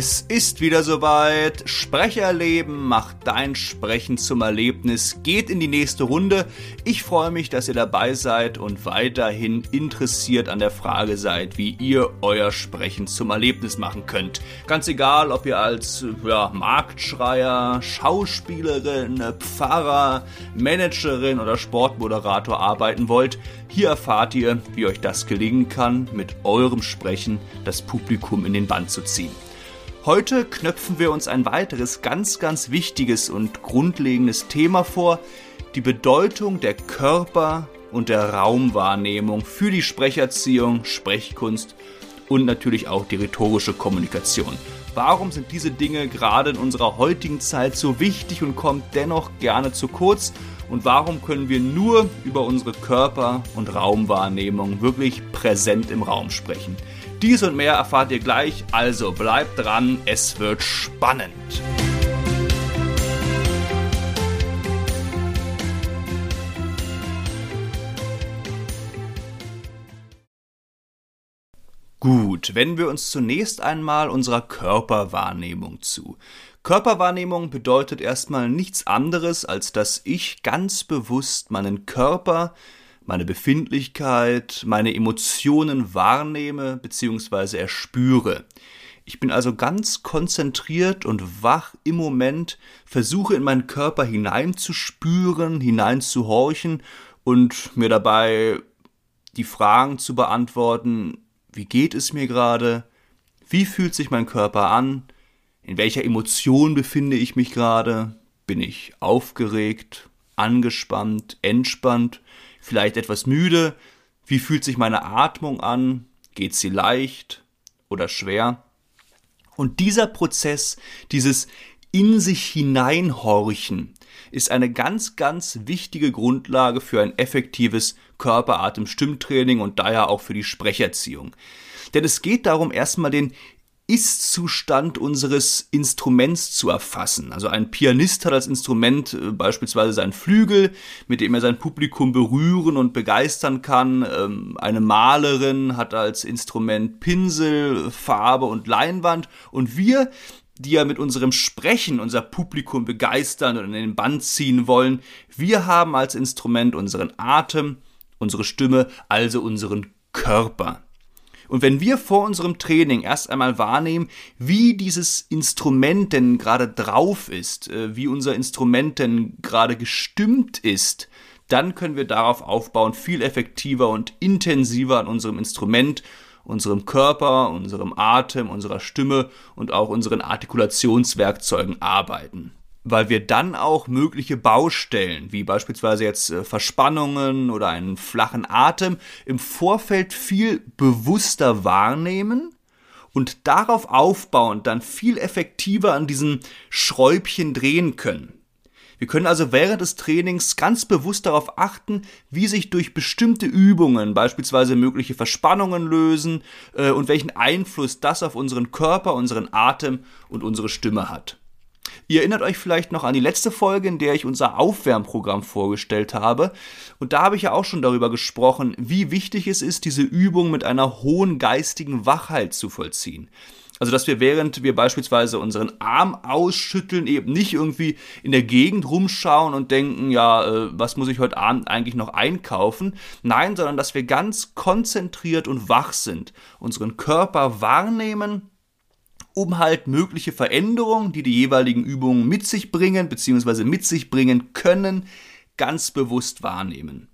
Es ist wieder soweit. Sprecherleben macht dein Sprechen zum Erlebnis. Geht in die nächste Runde. Ich freue mich, dass ihr dabei seid und weiterhin interessiert an der Frage seid, wie ihr euer Sprechen zum Erlebnis machen könnt. Ganz egal, ob ihr als ja, Marktschreier, Schauspielerin, Pfarrer, Managerin oder Sportmoderator arbeiten wollt. Hier erfahrt ihr, wie euch das gelingen kann, mit eurem Sprechen das Publikum in den Band zu ziehen. Heute knöpfen wir uns ein weiteres ganz, ganz wichtiges und grundlegendes Thema vor, die Bedeutung der Körper- und der Raumwahrnehmung für die Sprecherziehung, Sprechkunst und natürlich auch die rhetorische Kommunikation. Warum sind diese Dinge gerade in unserer heutigen Zeit so wichtig und kommen dennoch gerne zu kurz? Und warum können wir nur über unsere Körper- und Raumwahrnehmung wirklich präsent im Raum sprechen? Dies und mehr erfahrt ihr gleich, also bleibt dran, es wird spannend. Gut, wenden wir uns zunächst einmal unserer Körperwahrnehmung zu. Körperwahrnehmung bedeutet erstmal nichts anderes, als dass ich ganz bewusst meinen Körper meine Befindlichkeit, meine Emotionen wahrnehme bzw. erspüre. Ich bin also ganz konzentriert und wach im Moment, versuche in meinen Körper hineinzuspüren, hineinzuhorchen und mir dabei die Fragen zu beantworten, wie geht es mir gerade, wie fühlt sich mein Körper an, in welcher Emotion befinde ich mich gerade, bin ich aufgeregt, angespannt, entspannt, vielleicht etwas müde. Wie fühlt sich meine Atmung an? Geht sie leicht oder schwer? Und dieser Prozess, dieses in sich hineinhorchen, ist eine ganz, ganz wichtige Grundlage für ein effektives Körperatem-Stimmtraining und daher auch für die Sprecherziehung. Denn es geht darum, erstmal den ist-Zustand unseres Instruments zu erfassen. Also ein Pianist hat als Instrument äh, beispielsweise seinen Flügel, mit dem er sein Publikum berühren und begeistern kann. Ähm, eine Malerin hat als Instrument Pinsel, Farbe und Leinwand. Und wir, die ja mit unserem Sprechen unser Publikum begeistern und in den Band ziehen wollen, wir haben als Instrument unseren Atem, unsere Stimme, also unseren Körper. Und wenn wir vor unserem Training erst einmal wahrnehmen, wie dieses Instrument denn gerade drauf ist, äh, wie unser Instrument denn gerade gestimmt ist, dann können wir darauf aufbauen, viel effektiver und intensiver an unserem Instrument, unserem Körper, unserem Atem, unserer Stimme und auch unseren Artikulationswerkzeugen arbeiten weil wir dann auch mögliche Baustellen, wie beispielsweise jetzt äh, Verspannungen oder einen flachen Atem, im Vorfeld viel bewusster wahrnehmen und darauf aufbauend dann viel effektiver an diesen Schräubchen drehen können. Wir können also während des Trainings ganz bewusst darauf achten, wie sich durch bestimmte Übungen beispielsweise mögliche Verspannungen lösen äh, und welchen Einfluss das auf unseren Körper, unseren Atem und unsere Stimme hat. Ihr erinnert euch vielleicht noch an die letzte Folge, in der ich unser Aufwärmprogramm vorgestellt habe. Und da habe ich ja auch schon darüber gesprochen, wie wichtig es ist, diese Übung mit einer hohen geistigen Wachheit zu vollziehen. Also, dass wir während wir beispielsweise unseren Arm ausschütteln, eben nicht irgendwie in der Gegend rumschauen und denken, ja, äh, was muss ich heute Abend eigentlich noch einkaufen? Nein, sondern dass wir ganz konzentriert und wach sind, unseren Körper wahrnehmen um halt mögliche Veränderungen, die die jeweiligen Übungen mit sich bringen bzw. mit sich bringen können, ganz bewusst wahrnehmen.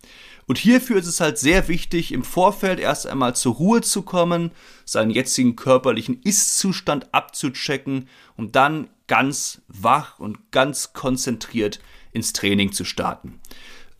Und hierfür ist es halt sehr wichtig, im Vorfeld erst einmal zur Ruhe zu kommen, seinen jetzigen körperlichen Ist-Zustand abzuchecken, um dann ganz wach und ganz konzentriert ins Training zu starten.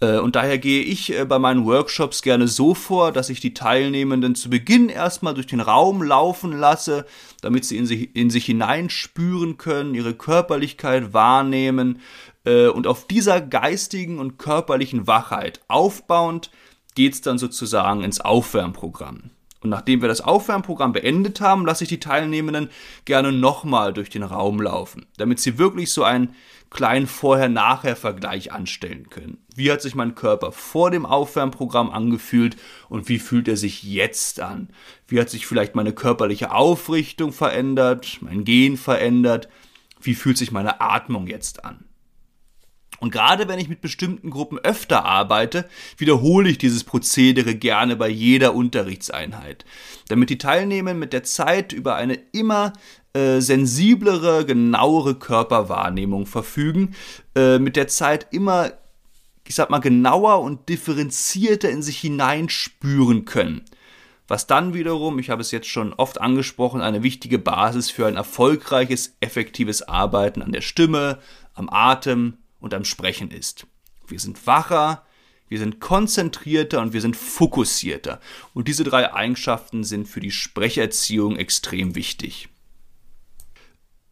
Äh, und daher gehe ich äh, bei meinen Workshops gerne so vor, dass ich die Teilnehmenden zu Beginn erstmal durch den Raum laufen lasse, damit sie in sich, in sich hineinspüren können, ihre Körperlichkeit wahrnehmen äh, und auf dieser geistigen und körperlichen Wachheit aufbauend geht es dann sozusagen ins Aufwärmprogramm. Und nachdem wir das Aufwärmprogramm beendet haben, lasse ich die Teilnehmenden gerne nochmal durch den Raum laufen, damit sie wirklich so einen kleinen Vorher-Nachher-Vergleich anstellen können. Wie hat sich mein Körper vor dem Aufwärmprogramm angefühlt und wie fühlt er sich jetzt an? Wie hat sich vielleicht meine körperliche Aufrichtung verändert, mein Gehen verändert? Wie fühlt sich meine Atmung jetzt an? Und gerade wenn ich mit bestimmten Gruppen öfter arbeite, wiederhole ich dieses Prozedere gerne bei jeder Unterrichtseinheit, damit die Teilnehmer mit der Zeit über eine immer äh, sensiblere, genauere Körperwahrnehmung verfügen, äh, mit der Zeit immer, ich sag mal, genauer und differenzierter in sich hineinspüren können. Was dann wiederum, ich habe es jetzt schon oft angesprochen, eine wichtige Basis für ein erfolgreiches, effektives Arbeiten an der Stimme, am Atem, und am Sprechen ist. Wir sind wacher, wir sind konzentrierter und wir sind fokussierter. Und diese drei Eigenschaften sind für die Sprecherziehung extrem wichtig.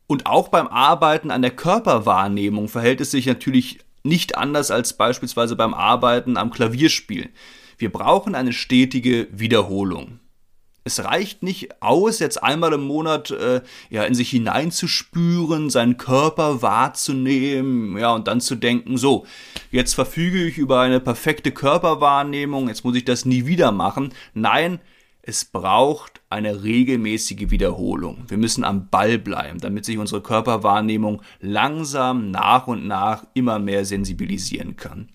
Und auch beim Arbeiten an der Körperwahrnehmung verhält es sich natürlich nicht anders als beispielsweise beim Arbeiten am Klavierspielen. Wir brauchen eine stetige Wiederholung es reicht nicht aus, jetzt einmal im Monat äh, ja in sich hineinzuspüren, seinen Körper wahrzunehmen, ja und dann zu denken, so jetzt verfüge ich über eine perfekte Körperwahrnehmung, jetzt muss ich das nie wieder machen. Nein, es braucht eine regelmäßige Wiederholung. Wir müssen am Ball bleiben, damit sich unsere Körperwahrnehmung langsam nach und nach immer mehr sensibilisieren kann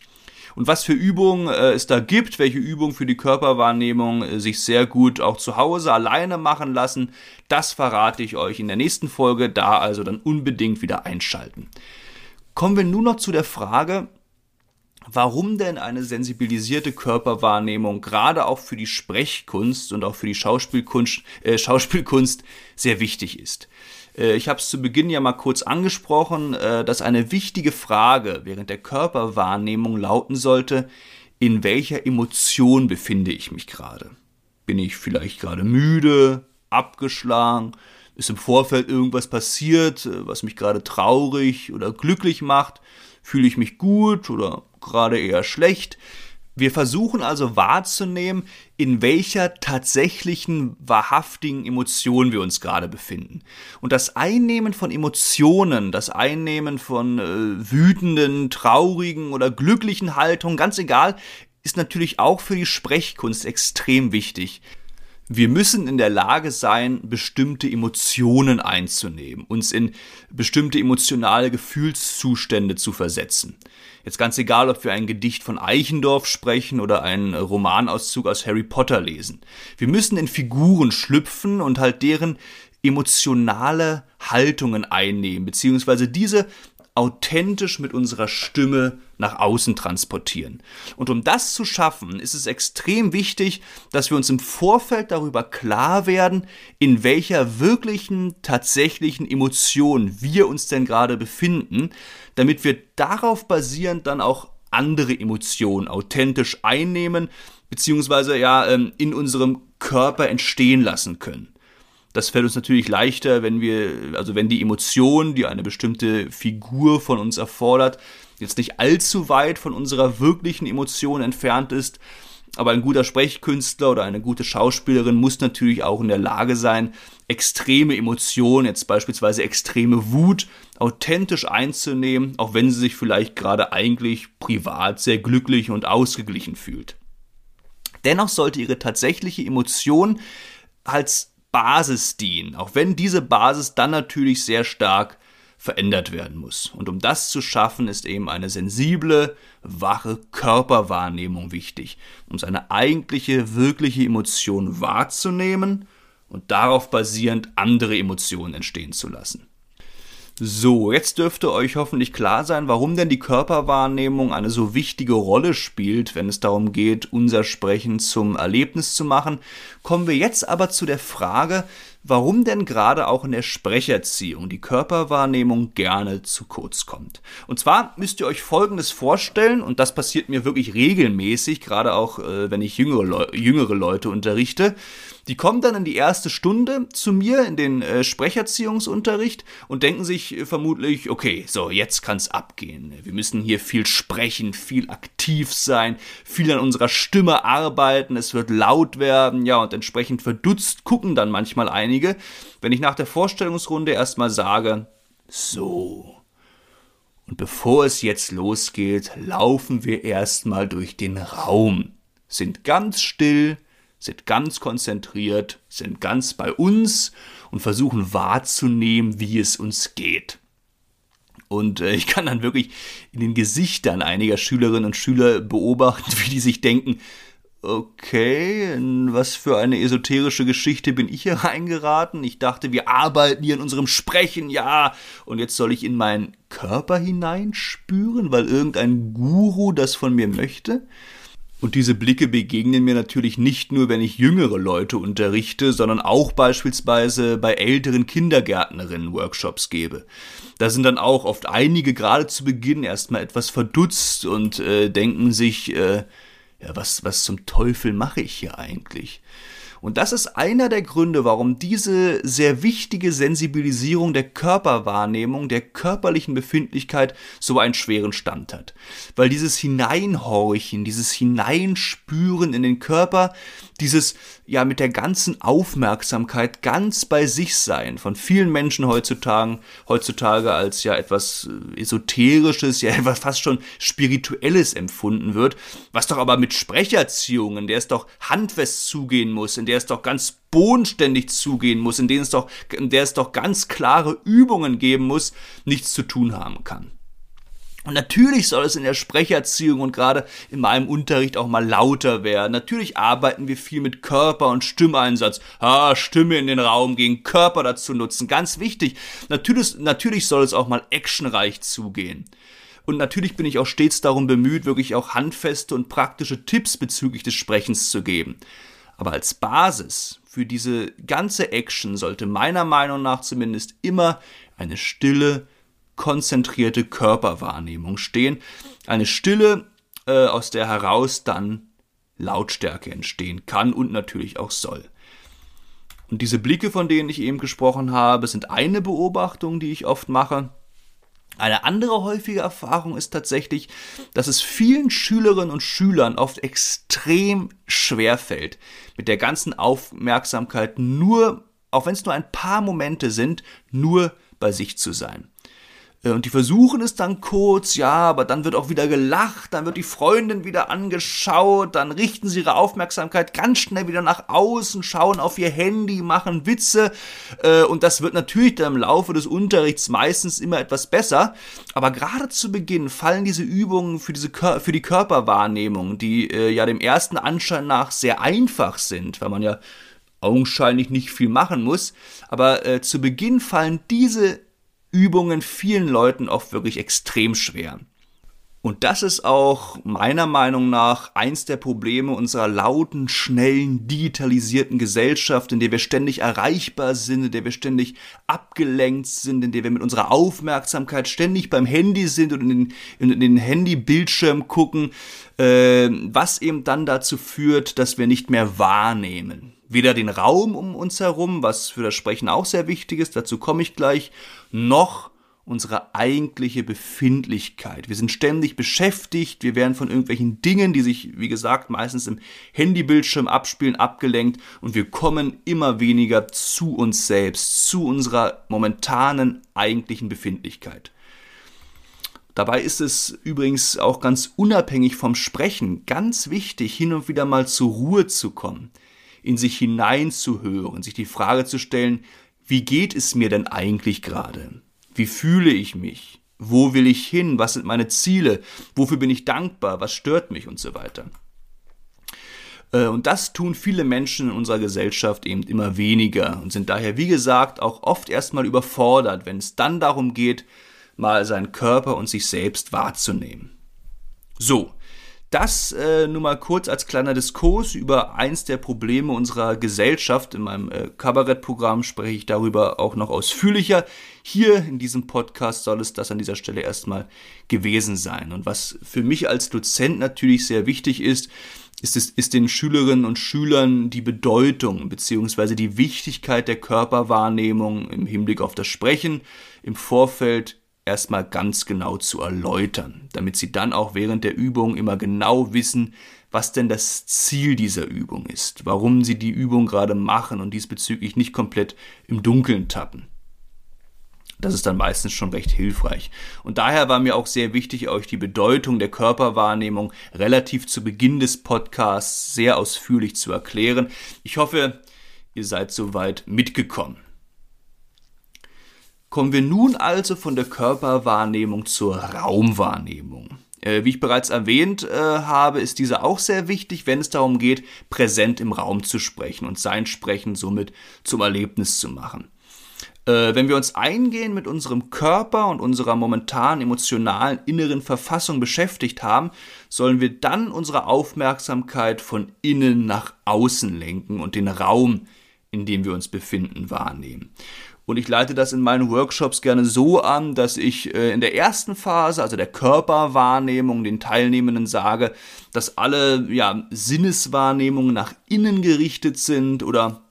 und was für Übungen äh, es da gibt, welche Übungen für die Körperwahrnehmung äh, sich sehr gut auch zu Hause alleine machen lassen, das verrate ich euch in der nächsten Folge, da also dann unbedingt wieder einschalten. Kommen wir nun noch zu der Frage, warum denn eine sensibilisierte Körperwahrnehmung gerade auch für die Sprechkunst und auch für die Schauspielkunst, äh, Schauspielkunst sehr wichtig ist. Äh, ich habe es zu Beginn ja mal kurz angesprochen, äh, dass eine wichtige Frage während der Körperwahrnehmung lauten sollte, in welcher Emotion befinde ich mich gerade? Bin ich vielleicht gerade müde, abgeschlagen? Ist im Vorfeld irgendwas passiert, äh, was mich gerade traurig oder glücklich macht? Fühle ich mich gut oder gerade eher schlecht? Wir versuchen also wahrzunehmen, in welcher tatsächlichen, wahrhaftigen Emotion wir uns gerade befinden. Und das Einnehmen von Emotionen, das Einnehmen von äh, wütenden, traurigen oder glücklichen Haltungen, ganz egal, ist natürlich auch für die Sprechkunst extrem wichtig. Wir müssen in der Lage sein, bestimmte Emotionen einzunehmen, uns in bestimmte emotionale Gefühlszustände zu versetzen. Jetzt ganz egal, ob wir ein Gedicht von Eichendorff sprechen oder einen Romanauszug aus Harry Potter lesen. Wir müssen in Figuren schlüpfen und halt deren emotionale Haltungen einnehmen, beziehungsweise diese authentisch mit unserer Stimme nach außen transportieren. Und um das zu schaffen, ist es extrem wichtig, dass wir uns im Vorfeld darüber klar werden, in welcher wirklichen, tatsächlichen Emotion wir uns denn gerade befinden, damit wir darauf basierend dann auch andere Emotionen authentisch einnehmen, beziehungsweise ja ähm, in unserem Körper entstehen lassen können. Das fällt uns natürlich leichter, wenn wir, also wenn die Emotion, die eine bestimmte Figur von uns erfordert, jetzt nicht allzu weit von unserer wirklichen Emotion entfernt ist. Aber ein guter Sprechkünstler oder eine gute Schauspielerin muss natürlich auch in der Lage sein, extreme Emotionen, jetzt beispielsweise extreme Wut, authentisch einzunehmen, auch wenn sie sich vielleicht gerade eigentlich privat sehr glücklich und ausgeglichen fühlt. Dennoch sollte ihre tatsächliche Emotion als Basis dienen, auch wenn diese Basis dann natürlich sehr stark verändert werden muss. Und um das zu schaffen, ist eben eine sensible, wache Körperwahrnehmung wichtig, um seine eigentliche, wirkliche Emotion wahrzunehmen und darauf basierend andere Emotionen entstehen zu lassen. So, jetzt dürfte euch hoffentlich klar sein, warum denn die Körperwahrnehmung eine so wichtige Rolle spielt, wenn es darum geht, unser Sprechen zum Erlebnis zu machen. Kommen wir jetzt aber zu der Frage, warum denn gerade auch in der Sprecherziehung die Körperwahrnehmung gerne zu kurz kommt. Und zwar müsst ihr euch Folgendes vorstellen, und das passiert mir wirklich regelmäßig, gerade auch äh, wenn ich jüngere, Le jüngere Leute unterrichte. Die kommen dann in die erste Stunde zu mir in den äh, Sprecherziehungsunterricht und denken sich äh, vermutlich, okay, so, jetzt kann's abgehen. Wir müssen hier viel sprechen, viel aktiv sein, viel an unserer Stimme arbeiten, es wird laut werden, ja, und entsprechend verdutzt gucken dann manchmal einige, wenn ich nach der Vorstellungsrunde erstmal sage, so. Und bevor es jetzt losgeht, laufen wir erstmal durch den Raum, sind ganz still, sind ganz konzentriert, sind ganz bei uns und versuchen wahrzunehmen, wie es uns geht. Und äh, ich kann dann wirklich in den Gesichtern einiger Schülerinnen und Schüler beobachten, wie die sich denken, okay, in was für eine esoterische Geschichte bin ich hier reingeraten? Ich dachte, wir arbeiten hier in unserem Sprechen, ja, und jetzt soll ich in meinen Körper hineinspüren, weil irgendein Guru das von mir möchte? Und diese Blicke begegnen mir natürlich nicht nur, wenn ich jüngere Leute unterrichte, sondern auch beispielsweise bei älteren Kindergärtnerinnen Workshops gebe. Da sind dann auch oft einige gerade zu Beginn erstmal etwas verdutzt und äh, denken sich, äh, ja, was, was zum Teufel mache ich hier eigentlich? Und das ist einer der Gründe, warum diese sehr wichtige Sensibilisierung der Körperwahrnehmung, der körperlichen Befindlichkeit so einen schweren Stand hat. Weil dieses Hineinhorchen, dieses Hineinspüren in den Körper, dieses ja mit der ganzen Aufmerksamkeit ganz bei sich sein von vielen Menschen heutzutage, heutzutage als ja etwas äh, esoterisches, ja etwas fast schon spirituelles empfunden wird, was doch aber mit Sprecherziehungen, der es doch handfest zugehen muss, in der es doch ganz bodenständig zugehen muss, in denen es doch, in der es doch ganz klare Übungen geben muss, nichts zu tun haben kann. Und natürlich soll es in der Sprecherziehung und gerade in meinem Unterricht auch mal lauter werden. Natürlich arbeiten wir viel mit Körper- und Stimmeinsatz. Ah, Stimme in den Raum gehen, Körper dazu nutzen. Ganz wichtig. Natürlich, natürlich soll es auch mal actionreich zugehen. Und natürlich bin ich auch stets darum bemüht, wirklich auch handfeste und praktische Tipps bezüglich des Sprechens zu geben. Aber als Basis für diese ganze Action sollte meiner Meinung nach zumindest immer eine stille, konzentrierte Körperwahrnehmung stehen. Eine Stille, äh, aus der heraus dann Lautstärke entstehen kann und natürlich auch soll. Und diese Blicke, von denen ich eben gesprochen habe, sind eine Beobachtung, die ich oft mache. Eine andere häufige Erfahrung ist tatsächlich, dass es vielen Schülerinnen und Schülern oft extrem schwer fällt, mit der ganzen Aufmerksamkeit nur, auch wenn es nur ein paar Momente sind, nur bei sich zu sein. Äh, und die versuchen es dann kurz, ja, aber dann wird auch wieder gelacht, dann wird die Freundin wieder angeschaut, dann richten sie ihre Aufmerksamkeit ganz schnell wieder nach außen, schauen auf ihr Handy, machen Witze. Äh, und das wird natürlich dann im Laufe des Unterrichts meistens immer etwas besser, aber gerade zu Beginn fallen diese Übungen für, diese für die Körperwahrnehmung, die äh, ja dem ersten Anschein nach sehr einfach sind, weil man ja augenscheinlich nicht viel machen muss, aber zu Beginn fallen diese Übungen vielen Leuten oft wirklich extrem schwer. Und das ist auch meiner Meinung nach eins der Probleme unserer lauten, schnellen, digitalisierten Gesellschaft, in der wir ständig erreichbar sind, in der wir ständig abgelenkt sind, in der wir mit unserer Aufmerksamkeit ständig beim Handy sind und in den, in den Handybildschirm gucken, äh, was eben dann dazu führt, dass wir nicht mehr wahrnehmen weder den Raum um uns herum, was für das Sprechen auch sehr wichtig ist, dazu komme ich gleich, noch unsere eigentliche Befindlichkeit. Wir sind ständig beschäftigt, wir werden von irgendwelchen Dingen, die sich, wie gesagt, meistens im Handybildschirm abspielen, abgelenkt und wir kommen immer weniger zu uns selbst, zu unserer momentanen eigentlichen Befindlichkeit. Dabei ist es übrigens auch ganz unabhängig vom Sprechen ganz wichtig, hin und wieder mal zur Ruhe zu kommen in sich hineinzuhören, sich die Frage zu stellen, wie geht es mir denn eigentlich gerade? Wie fühle ich mich? Wo will ich hin? Was sind meine Ziele? Wofür bin ich dankbar? Was stört mich und so weiter? Äh, und das tun viele Menschen in unserer Gesellschaft eben immer weniger und sind daher, wie gesagt, auch oft erstmal überfordert, wenn es dann darum geht, mal seinen Körper und sich selbst wahrzunehmen. So, Das äh, nur mal kurz als kleiner Diskurs über eins der Probleme unserer Gesellschaft. In meinem äh, Kabarettprogramm spreche ich darüber auch noch ausführlicher. Hier in diesem Podcast soll es das an dieser Stelle erstmal gewesen sein. Und was für mich als Dozent natürlich sehr wichtig ist, ist, es, ist den Schülerinnen und Schülern die Bedeutung bzw. die Wichtigkeit der Körperwahrnehmung im Hinblick auf das Sprechen im Vorfeld erstmal ganz genau zu erläutern, damit sie dann auch während der Übung immer genau wissen, was denn das Ziel dieser Übung ist, warum sie die Übung gerade machen und diesbezüglich nicht komplett im Dunkeln tappen. Das ist dann meistens schon recht hilfreich. Und daher war mir auch sehr wichtig, euch die Bedeutung der Körperwahrnehmung relativ zu Beginn des Podcasts sehr ausführlich zu erklären. Ich hoffe, ihr seid soweit mitgekommen. Kommen wir nun also von der Körperwahrnehmung zur Raumwahrnehmung. Äh, wie ich bereits erwähnt äh, habe, ist diese auch sehr wichtig, wenn es darum geht, präsent im Raum zu sprechen und sein Sprechen somit zum Erlebnis zu machen. Äh, wenn wir uns eingehend mit unserem Körper und unserer momentan emotionalen inneren Verfassung beschäftigt haben, sollen wir dann unsere Aufmerksamkeit von innen nach außen lenken und den Raum, in dem wir uns befinden, wahrnehmen. Und ich leite das in meinen Workshops gerne so an, dass ich äh, in der ersten Phase, also der Körperwahrnehmung, den Teilnehmenden sage, dass alle ja, Sinneswahrnehmungen nach innen gerichtet sind oder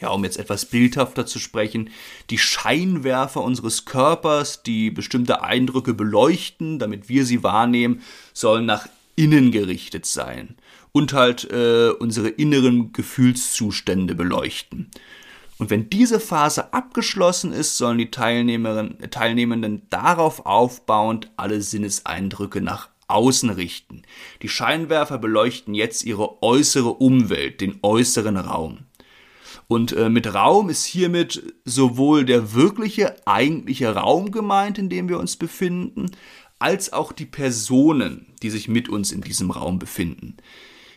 ja, um jetzt etwas bildhafter zu sprechen, die Scheinwerfer unseres Körpers, die bestimmte Eindrücke beleuchten, damit wir sie wahrnehmen, sollen nach innen gerichtet sein und halt äh, unsere inneren Gefühlszustände beleuchten. Und wenn diese Phase abgeschlossen ist, sollen die Teilnehmenden darauf aufbauend alle Sinneseindrücke nach außen richten. Die Scheinwerfer beleuchten jetzt ihre äußere Umwelt, den äußeren Raum. Und äh, mit Raum ist hiermit sowohl der wirkliche, eigentliche Raum gemeint, in dem wir uns befinden, als auch die Personen, die sich mit uns in diesem Raum befinden.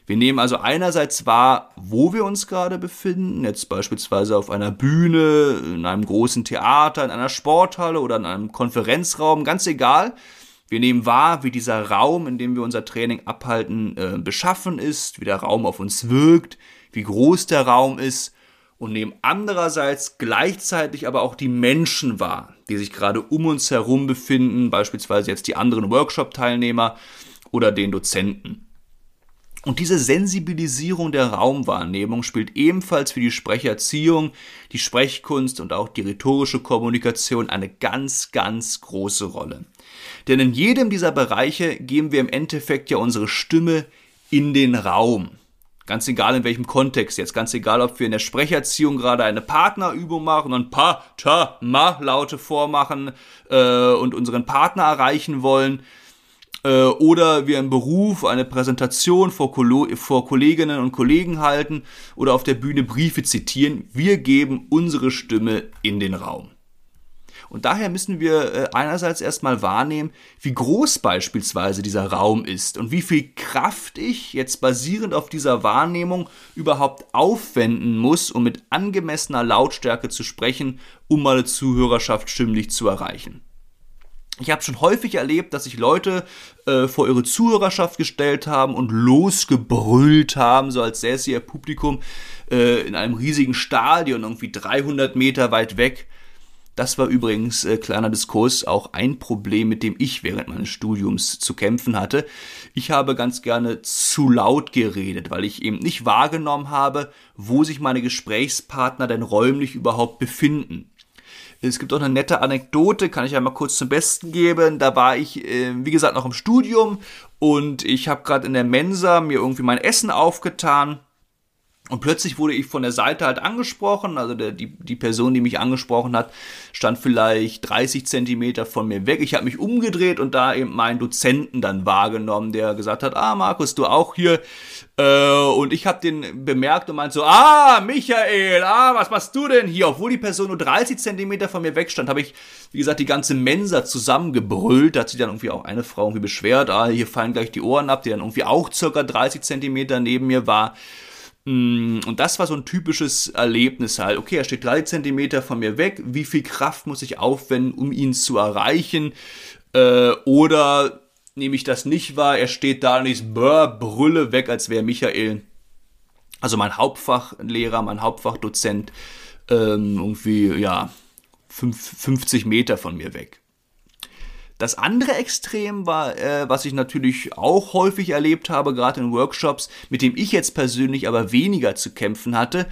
Wir nehmen also einerseits wahr, wo wir uns gerade befinden, jetzt beispielsweise auf einer Bühne, in einem großen Theater, in einer Sporthalle oder in einem Konferenzraum, ganz egal. Wir nehmen wahr, wie dieser Raum, in dem wir unser Training abhalten, äh, beschaffen ist, wie der Raum auf uns wirkt, wie groß der Raum ist und nehmen andererseits gleichzeitig aber auch die Menschen wahr, die sich gerade um uns herum befinden, beispielsweise jetzt die anderen Workshop-Teilnehmer oder den Dozenten. Und diese Sensibilisierung der Raumwahrnehmung spielt ebenfalls für die Sprecherziehung, die Sprechkunst und auch die rhetorische Kommunikation eine ganz, ganz große Rolle. Denn in jedem dieser Bereiche geben wir im Endeffekt ja unsere Stimme in den Raum. Ganz egal in welchem Kontext jetzt, ganz egal, ob wir in der Sprecherziehung gerade eine Partnerübung machen und pa, ta, ma Laute vormachen äh, und unseren Partner erreichen wollen, äh, oder wir im Beruf eine Präsentation vor, vor Kolleginnen und Kollegen halten oder auf der Bühne Briefe zitieren. Wir geben unsere Stimme in den Raum. Und daher müssen wir äh, einerseits erstmal wahrnehmen, wie groß beispielsweise dieser Raum ist und wie viel Kraft ich jetzt basierend auf dieser Wahrnehmung überhaupt aufwenden muss, um mit angemessener Lautstärke zu sprechen, um meine Zuhörerschaft stimmlich zu erreichen. Ich habe schon häufig erlebt, dass sich Leute äh, vor ihre Zuhörerschaft gestellt haben und losgebrüllt haben, so als säße ihr Publikum äh, in einem riesigen Stadion, irgendwie 300 Meter weit weg. Das war übrigens, äh, kleiner Diskurs, auch ein Problem, mit dem ich während meines Studiums zu kämpfen hatte. Ich habe ganz gerne zu laut geredet, weil ich eben nicht wahrgenommen habe, wo sich meine Gesprächspartner denn räumlich überhaupt befinden. Es gibt auch eine nette Anekdote, kann ich ja mal kurz zum Besten geben. Da war ich, äh, wie gesagt, noch im Studium und ich habe gerade in der Mensa mir irgendwie mein Essen aufgetan und plötzlich wurde ich von der Seite halt angesprochen, also der, die, die Person, die mich angesprochen hat, stand vielleicht 30 Zentimeter von mir weg. Ich habe mich umgedreht und da eben meinen Dozenten dann wahrgenommen, der gesagt hat, ah Markus, du auch hier. Äh, und ich habe den bemerkt und meinte so, ah Michael, ah was machst du denn hier? Obwohl die Person nur 30 Zentimeter von mir weg stand, habe ich, wie gesagt, die ganze Mensa zusammengebrüllt. Da hat sich dann irgendwie auch eine Frau irgendwie beschwert, ah hier fallen gleich die Ohren ab, die dann irgendwie auch circa 30 Zentimeter neben mir war. Mm, und das war so ein typisches Erlebnis halt. Okay, er steht drei Zentimeter von mir weg. Wie viel Kraft muss ich aufwenden, um ihn zu erreichen? Äh, oder nehme ich das nicht wahr. Er steht da und ich brülle weg, als wäre Michael, also mein Hauptfachlehrer, mein Hauptfachdozent, ähm, irgendwie, ja, 50 Meter von mir weg. Das andere Extrem war, äh, was ich natürlich auch häufig erlebt habe, gerade in Workshops, mit dem ich jetzt persönlich aber weniger zu kämpfen hatte,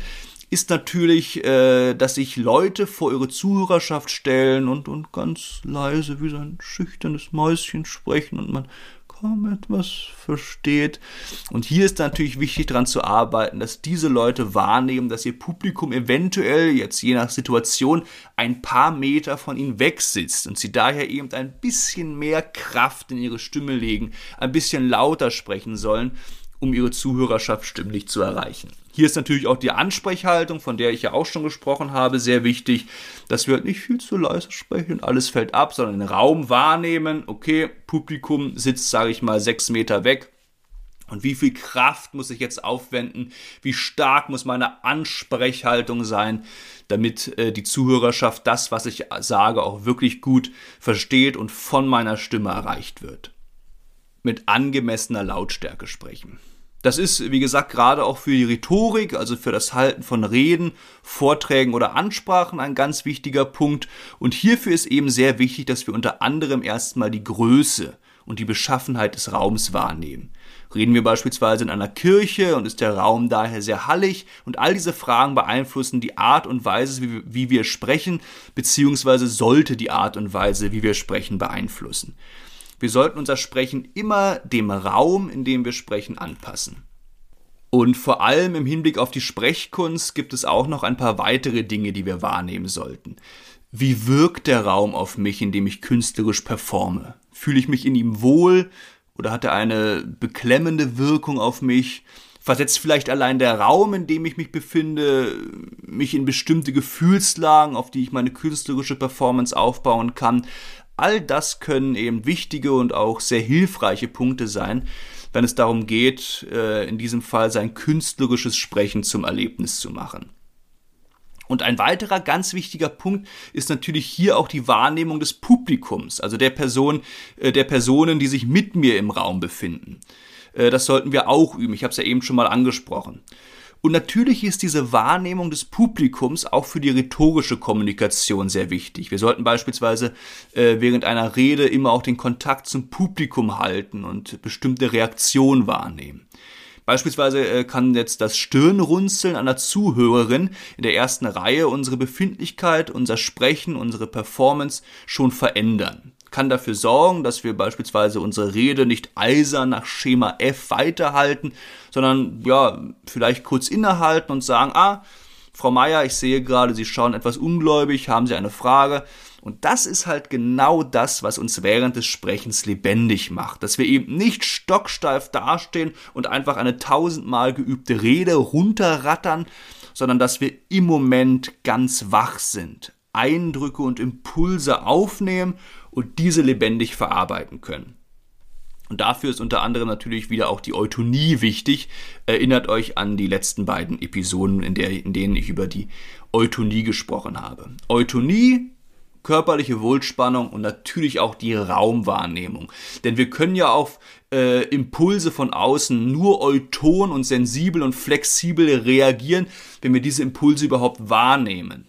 ist natürlich, äh, dass sich Leute vor ihre Zuhörerschaft stellen und, und ganz leise wie so ein schüchternes Mäuschen sprechen und man kaum etwas versteht. Und hier ist natürlich wichtig daran zu arbeiten, dass diese Leute wahrnehmen, dass ihr Publikum eventuell jetzt je nach Situation ein paar Meter von ihnen weg sitzt und sie daher eben ein bisschen mehr Kraft in ihre Stimme legen, ein bisschen lauter sprechen sollen, um ihre Zuhörerschaft stimmlich zu erreichen. Hier ist natürlich auch die Ansprechhaltung, von der ich ja auch schon gesprochen habe, sehr wichtig, dass wir halt nicht viel zu leise sprechen, alles fällt ab, sondern den Raum wahrnehmen. Okay, Publikum sitzt, sage ich mal, sechs Meter weg. Und wie viel Kraft muss ich jetzt aufwenden? Wie stark muss meine Ansprechhaltung sein, damit äh, die Zuhörerschaft das, was ich sage, auch wirklich gut versteht und von meiner Stimme erreicht wird? Mit angemessener Lautstärke sprechen. Das ist, wie gesagt, gerade auch für die Rhetorik, also für das Halten von Reden, Vorträgen oder Ansprachen ein ganz wichtiger Punkt. Und hierfür ist eben sehr wichtig, dass wir unter anderem erstmal die Größe und die Beschaffenheit des Raums wahrnehmen. Reden wir beispielsweise in einer Kirche und ist der Raum daher sehr hallig und all diese Fragen beeinflussen die Art und Weise, wie wir sprechen, beziehungsweise sollte die Art und Weise, wie wir sprechen, beeinflussen. Wir sollten unser Sprechen immer dem Raum, in dem wir sprechen, anpassen. Und vor allem im Hinblick auf die Sprechkunst gibt es auch noch ein paar weitere Dinge, die wir wahrnehmen sollten. Wie wirkt der Raum auf mich, in dem ich künstlerisch performe? Fühle ich mich in ihm wohl oder hat er eine beklemmende Wirkung auf mich? Versetzt vielleicht allein der Raum, in dem ich mich befinde, mich in bestimmte Gefühlslagen, auf die ich meine künstlerische Performance aufbauen kann? All das können eben wichtige und auch sehr hilfreiche Punkte sein, wenn es darum geht, äh, in diesem Fall sein künstlerisches Sprechen zum Erlebnis zu machen. Und ein weiterer ganz wichtiger Punkt ist natürlich hier auch die Wahrnehmung des Publikums, also der Person, äh, der Personen, die sich mit mir im Raum befinden. Äh, das sollten wir auch üben. Ich habe es ja eben schon mal angesprochen. Und natürlich ist diese Wahrnehmung des Publikums auch für die rhetorische Kommunikation sehr wichtig. Wir sollten beispielsweise äh, während einer Rede immer auch den Kontakt zum Publikum halten und bestimmte Reaktionen wahrnehmen. Beispielsweise äh, kann jetzt das Stirnrunzeln einer Zuhörerin in der ersten Reihe unsere Befindlichkeit, unser Sprechen, unsere Performance schon verändern kann dafür sorgen, dass wir beispielsweise unsere Rede nicht eisern nach Schema F weiterhalten, sondern ja, vielleicht kurz innehalten und sagen, ah, Frau Meier, ich sehe gerade, Sie schauen etwas ungläubig, haben Sie eine Frage? Und das ist halt genau das, was uns während des Sprechens lebendig macht, dass wir eben nicht stocksteif dastehen und einfach eine tausendmal geübte Rede runterrattern, sondern dass wir im Moment ganz wach sind, Eindrücke und Impulse aufnehmen und diese lebendig verarbeiten können. Und dafür ist unter anderem natürlich wieder auch die Eutonie wichtig. Erinnert euch an die letzten beiden Episoden, in, der, in denen ich über die Eutonie gesprochen habe. Eutonie, körperliche Wohlspannung und natürlich auch die Raumwahrnehmung. Denn wir können ja auf äh, Impulse von außen nur euton und sensibel und flexibel reagieren, wenn wir diese Impulse überhaupt wahrnehmen.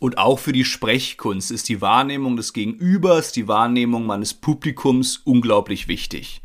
Und auch für die Sprechkunst ist die Wahrnehmung des Gegenübers, die Wahrnehmung meines Publikums unglaublich wichtig.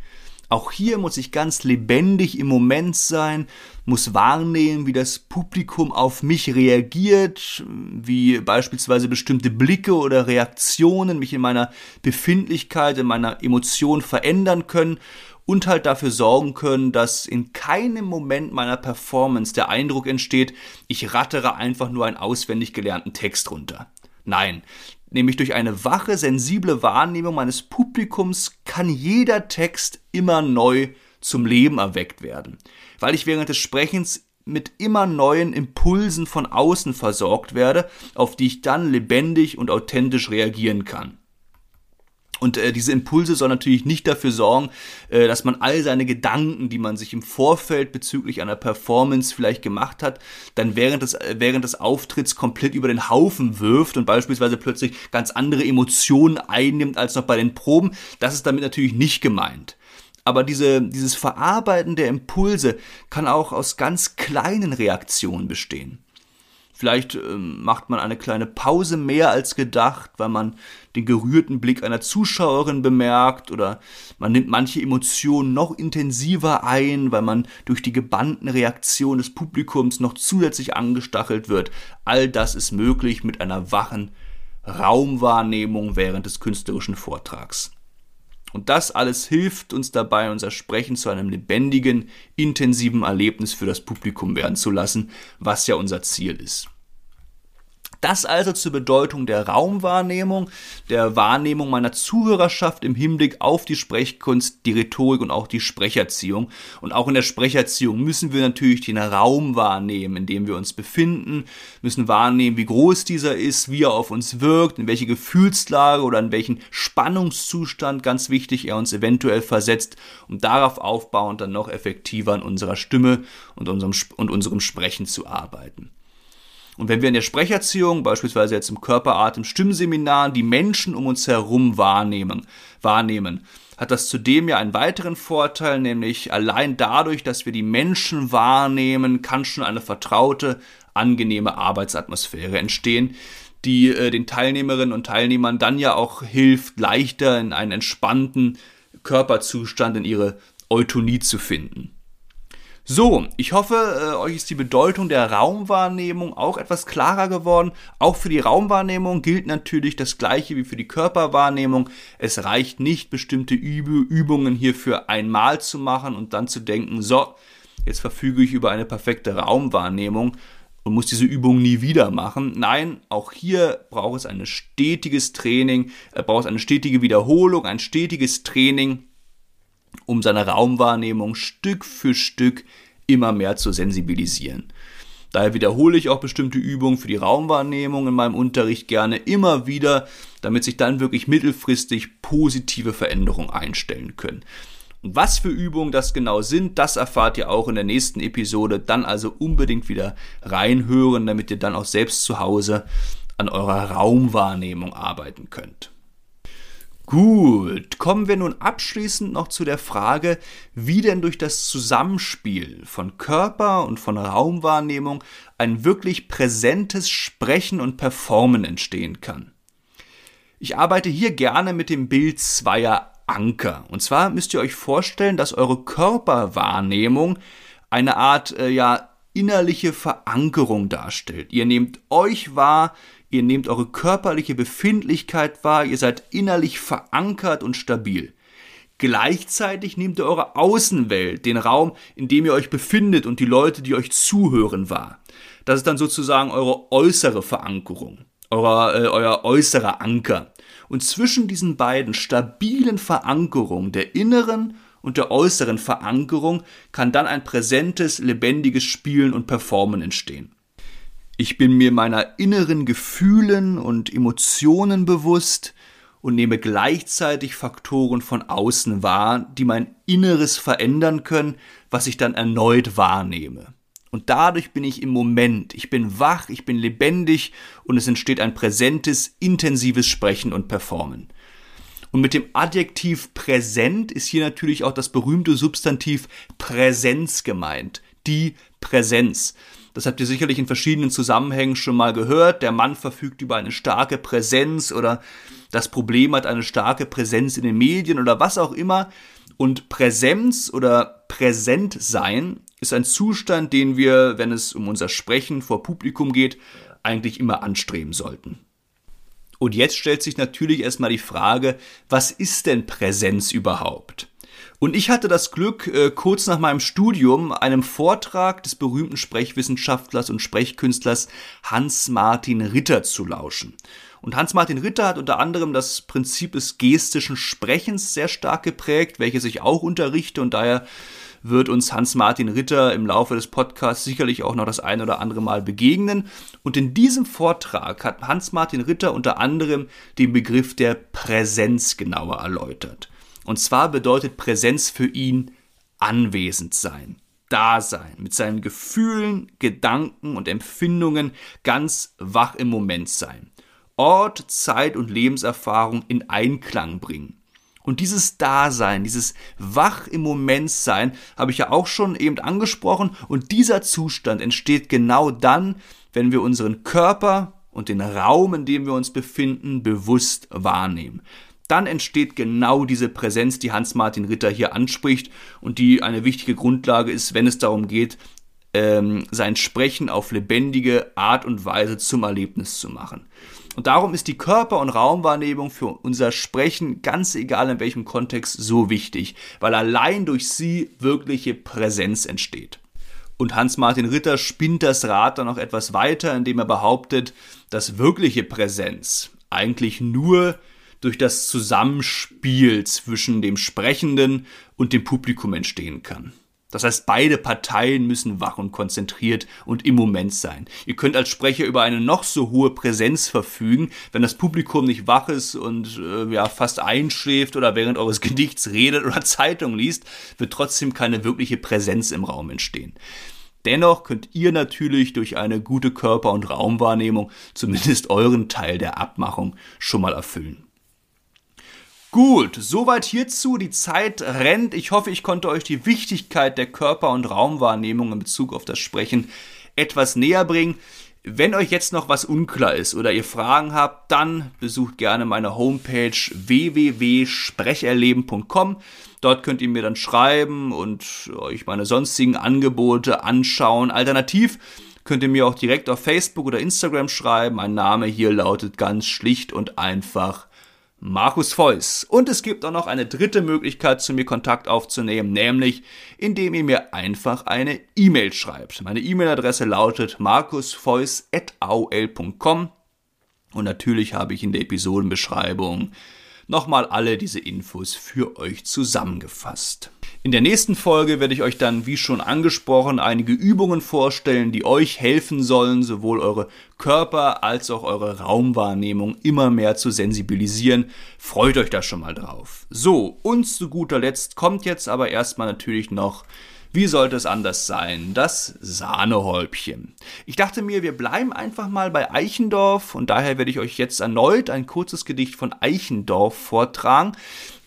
Auch hier muss ich ganz lebendig im Moment sein, muss wahrnehmen, wie das Publikum auf mich reagiert, wie beispielsweise bestimmte Blicke oder Reaktionen mich in meiner Befindlichkeit, in meiner Emotion verändern können und halt dafür sorgen können, dass in keinem Moment meiner Performance der Eindruck entsteht, ich rattere einfach nur einen auswendig gelernten Text runter. Nein, nämlich durch eine wache, sensible Wahrnehmung meines Publikums kann jeder Text immer neu zum Leben erweckt werden, weil ich während des Sprechens mit immer neuen Impulsen von außen versorgt werde, auf die ich dann lebendig und authentisch reagieren kann. Und äh, diese Impulse sollen natürlich nicht dafür sorgen, äh, dass man all seine Gedanken, die man sich im Vorfeld bezüglich einer Performance vielleicht gemacht hat, dann während des, äh, während des Auftritts komplett über den Haufen wirft und beispielsweise plötzlich ganz andere Emotionen einnimmt als noch bei den Proben. Das ist damit natürlich nicht gemeint. Aber diese, dieses Verarbeiten der Impulse kann auch aus ganz kleinen Reaktionen bestehen. Vielleicht ähm, macht man eine kleine Pause mehr als gedacht, weil man den gerührten Blick einer Zuschauerin bemerkt oder man nimmt manche Emotionen noch intensiver ein, weil man durch die gebannten Reaktionen des Publikums noch zusätzlich angestachelt wird. All das ist möglich mit einer wachen Raumwahrnehmung während des künstlerischen Vortrags. Und das alles hilft uns dabei, unser Sprechen zu einem lebendigen, intensiven Erlebnis für das Publikum werden zu lassen, was ja unser Ziel ist. Das also zur Bedeutung der Raumwahrnehmung, der Wahrnehmung meiner Zuhörerschaft im Hinblick auf die Sprechkunst, die Rhetorik und auch die Sprecherziehung. Und auch in der Sprecherziehung müssen wir natürlich den Raum wahrnehmen, in dem wir uns befinden, müssen wahrnehmen, wie groß dieser ist, wie er auf uns wirkt, in welche Gefühlslage oder in welchen Spannungszustand, ganz wichtig, er uns eventuell versetzt, um darauf aufbauend dann noch effektiver an unserer Stimme und unserem, und unserem Sprechen zu arbeiten. Und wenn wir in der Sprecherziehung, beispielsweise jetzt im Körperart, im Stimmseminar, die Menschen um uns herum wahrnehmen, wahrnehmen, hat das zudem ja einen weiteren Vorteil, nämlich allein dadurch, dass wir die Menschen wahrnehmen, kann schon eine vertraute, angenehme Arbeitsatmosphäre entstehen, die äh, den Teilnehmerinnen und Teilnehmern dann ja auch hilft, leichter in einen entspannten Körperzustand, in ihre Eutonie zu finden. So, ich hoffe, äh, euch ist die Bedeutung der Raumwahrnehmung auch etwas klarer geworden. Auch für die Raumwahrnehmung gilt natürlich das gleiche wie für die Körperwahrnehmung. Es reicht nicht, bestimmte Üb Übungen hierfür einmal zu machen und dann zu denken, so, jetzt verfüge ich über eine perfekte Raumwahrnehmung und muss diese Übung nie wieder machen. Nein, auch hier braucht es ein stetiges Training, äh, braucht es eine stetige Wiederholung, ein stetiges Training um seine Raumwahrnehmung Stück für Stück immer mehr zu sensibilisieren. Daher wiederhole ich auch bestimmte Übungen für die Raumwahrnehmung in meinem Unterricht gerne immer wieder, damit sich dann wirklich mittelfristig positive Veränderungen einstellen können. Und was für Übungen das genau sind, das erfahrt ihr auch in der nächsten Episode. Dann also unbedingt wieder reinhören, damit ihr dann auch selbst zu Hause an eurer Raumwahrnehmung arbeiten könnt. Gut, kommen wir nun abschließend noch zu der Frage, wie denn durch das Zusammenspiel von Körper und von Raumwahrnehmung ein wirklich präsentes Sprechen und Performen entstehen kann. Ich arbeite hier gerne mit dem Bild zweier Anker. Und zwar müsst ihr euch vorstellen, dass eure Körperwahrnehmung eine Art äh, ja innerliche Verankerung darstellt. Ihr nehmt euch wahr, ihr nehmt eure körperliche Befindlichkeit wahr, ihr seid innerlich verankert und stabil. Gleichzeitig nehmt ihr eure Außenwelt, den Raum, in dem ihr euch befindet und die Leute, die euch zuhören, wahr. Das ist dann sozusagen eure äußere Verankerung, euer, äh, euer äußerer Anker. Und zwischen diesen beiden stabilen Verankerungen der inneren und der äußeren Verankerung kann dann ein präsentes, lebendiges Spielen und Performen entstehen. Ich bin mir meiner inneren Gefühlen und Emotionen bewusst und nehme gleichzeitig Faktoren von außen wahr, die mein Inneres verändern können, was ich dann erneut wahrnehme. Und dadurch bin ich im Moment, ich bin wach, ich bin lebendig und es entsteht ein präsentes, intensives Sprechen und Performen. Und mit dem Adjektiv präsent ist hier natürlich auch das berühmte Substantiv Präsenz gemeint. Die Präsenz. Das habt ihr sicherlich in verschiedenen Zusammenhängen schon mal gehört. Der Mann verfügt über eine starke Präsenz oder das Problem hat eine starke Präsenz in den Medien oder was auch immer. Und Präsenz oder präsent sein ist ein Zustand, den wir, wenn es um unser Sprechen vor Publikum geht, eigentlich immer anstreben sollten. Und jetzt stellt sich natürlich erstmal die Frage, was ist denn Präsenz überhaupt? Und ich hatte das Glück, äh, kurz nach meinem Studium einem Vortrag des berühmten Sprechwissenschaftlers und Sprechkünstlers Hans-Martin Ritter zu lauschen. Und Hans-Martin Ritter hat unter anderem das Prinzip des gestischen Sprechens sehr stark geprägt, welches ich auch unterrichte und daher wird uns Hans-Martin Ritter im Laufe des Podcasts sicherlich auch noch das ein oder andere Mal begegnen. Und in diesem Vortrag hat Hans-Martin Ritter unter anderem den Begriff der Präsenz genauer erläutert. Und zwar bedeutet Präsenz für ihn anwesend sein, da sein, mit seinen Gefühlen, Gedanken und Empfindungen ganz wach im Moment sein. Ort, Zeit und Lebenserfahrung in Einklang bringen. Und dieses Dasein, dieses wach im Moment sein, habe ich ja auch schon eben angesprochen. Und dieser Zustand entsteht genau dann, wenn wir unseren Körper und den Raum, in dem wir uns befinden, bewusst wahrnehmen. Dann entsteht genau diese Präsenz, die Hans-Martin Ritter hier anspricht und die eine wichtige Grundlage ist, wenn es darum geht, ähm, sein Sprechen auf lebendige Art und Weise zum Erlebnis zu machen. Und darum ist die Körper- und Raumwahrnehmung für unser Sprechen, ganz egal in welchem Kontext, so wichtig, weil allein durch sie wirkliche Präsenz entsteht. Und Hans-Martin Ritter spinnt das Rad dann noch etwas weiter, indem er behauptet, dass wirkliche Präsenz eigentlich nur durch das Zusammenspiel zwischen dem Sprechenden und dem Publikum entstehen kann. Das heißt, beide Parteien müssen wach und konzentriert und im Moment sein. Ihr könnt als Sprecher über eine noch so hohe Präsenz verfügen, wenn das Publikum nicht wach ist und äh, ja fast einschläft oder während eures Gedichts redet oder Zeitung liest, wird trotzdem keine wirkliche Präsenz im Raum entstehen. Dennoch könnt ihr natürlich durch eine gute Körper- und Raumwahrnehmung zumindest euren Teil der Abmachung schon mal erfüllen. Gut, soweit hierzu. Die Zeit rennt. Ich hoffe, ich konnte euch die Wichtigkeit der Körper- und Raumwahrnehmung in Bezug auf das Sprechen etwas näher bringen. Wenn euch jetzt noch was unklar ist oder ihr Fragen habt, dann besucht gerne meine Homepage www.sprecherleben.com. Dort könnt ihr mir dann schreiben und euch meine sonstigen Angebote anschauen. Alternativ könnt ihr mir auch direkt auf Facebook oder Instagram schreiben. Mein Name hier lautet ganz schlicht und einfach Markus Feuss. Und es gibt auch noch eine dritte Möglichkeit, zu mir Kontakt aufzunehmen, nämlich indem ihr mir einfach eine E-Mail schreibt. Meine E-Mail-Adresse lautet markusfeuss.aol.com und natürlich habe ich in der Episodenbeschreibung nochmal alle diese Infos für euch zusammengefasst. In der nächsten Folge werde ich euch dann, wie schon angesprochen, einige Übungen vorstellen, die euch helfen sollen, sowohl eure Körper als auch eure Raumwahrnehmung immer mehr zu sensibilisieren. Freut euch da schon mal drauf. So, und zu guter Letzt kommt jetzt aber erstmal natürlich noch wie sollte es anders sein? Das Sahnehäubchen. Ich dachte mir, wir bleiben einfach mal bei Eichendorf und daher werde ich euch jetzt erneut ein kurzes Gedicht von Eichendorf vortragen,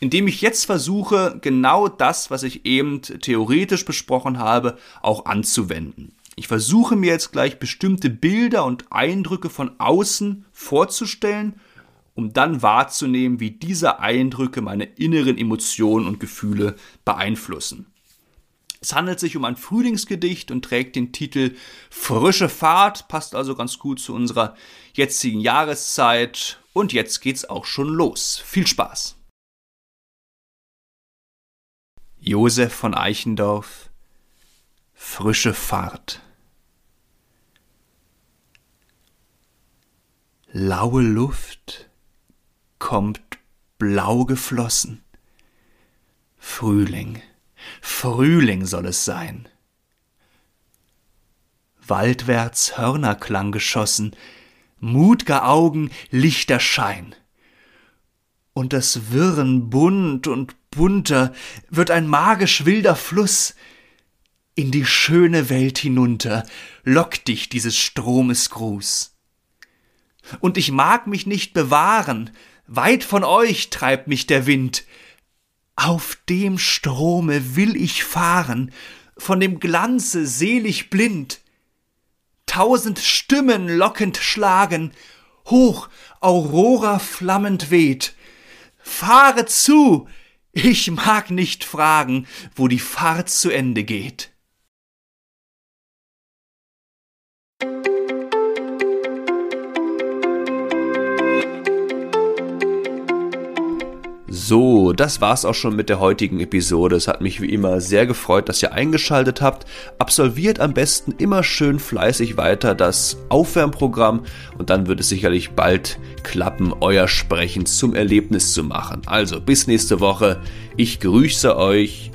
in dem ich jetzt versuche, genau das, was ich eben theoretisch besprochen habe, auch anzuwenden. Ich versuche mir jetzt gleich bestimmte Bilder und Eindrücke von außen vorzustellen, um dann wahrzunehmen, wie diese Eindrücke meine inneren Emotionen und Gefühle beeinflussen. Es handelt sich um ein Frühlingsgedicht und trägt den Titel Frische Fahrt, passt also ganz gut zu unserer jetzigen Jahreszeit. Und jetzt geht's auch schon los. Viel Spaß! Josef von Eichendorf Frische Fahrt Laue Luft kommt blau geflossen. Frühling. Frühling soll es sein. Waldwärts Hörnerklang geschossen, mutger Augen lichter Schein. Und das Wirren bunt und bunter wird ein magisch wilder Fluss. In die schöne Welt hinunter lockt dich dieses Stromes Gruß. Und ich mag mich nicht bewahren, weit von euch treibt mich der Wind, auf dem Strome will ich fahren, von dem Glanze selig blind. Tausend Stimmen lockend schlagen, hoch Aurora flammend weht. Fahre zu, ich mag nicht fragen, wo die Fahrt zu Ende geht. So, das war's auch schon mit der heutigen Episode. Es hat mich wie immer sehr gefreut, dass ihr eingeschaltet habt. Absolviert am besten immer schön fleißig weiter das Aufwärmprogramm und dann wird es sicherlich bald klappen, euer Sprechen zum Erlebnis zu machen. Also bis nächste Woche. Ich grüße euch.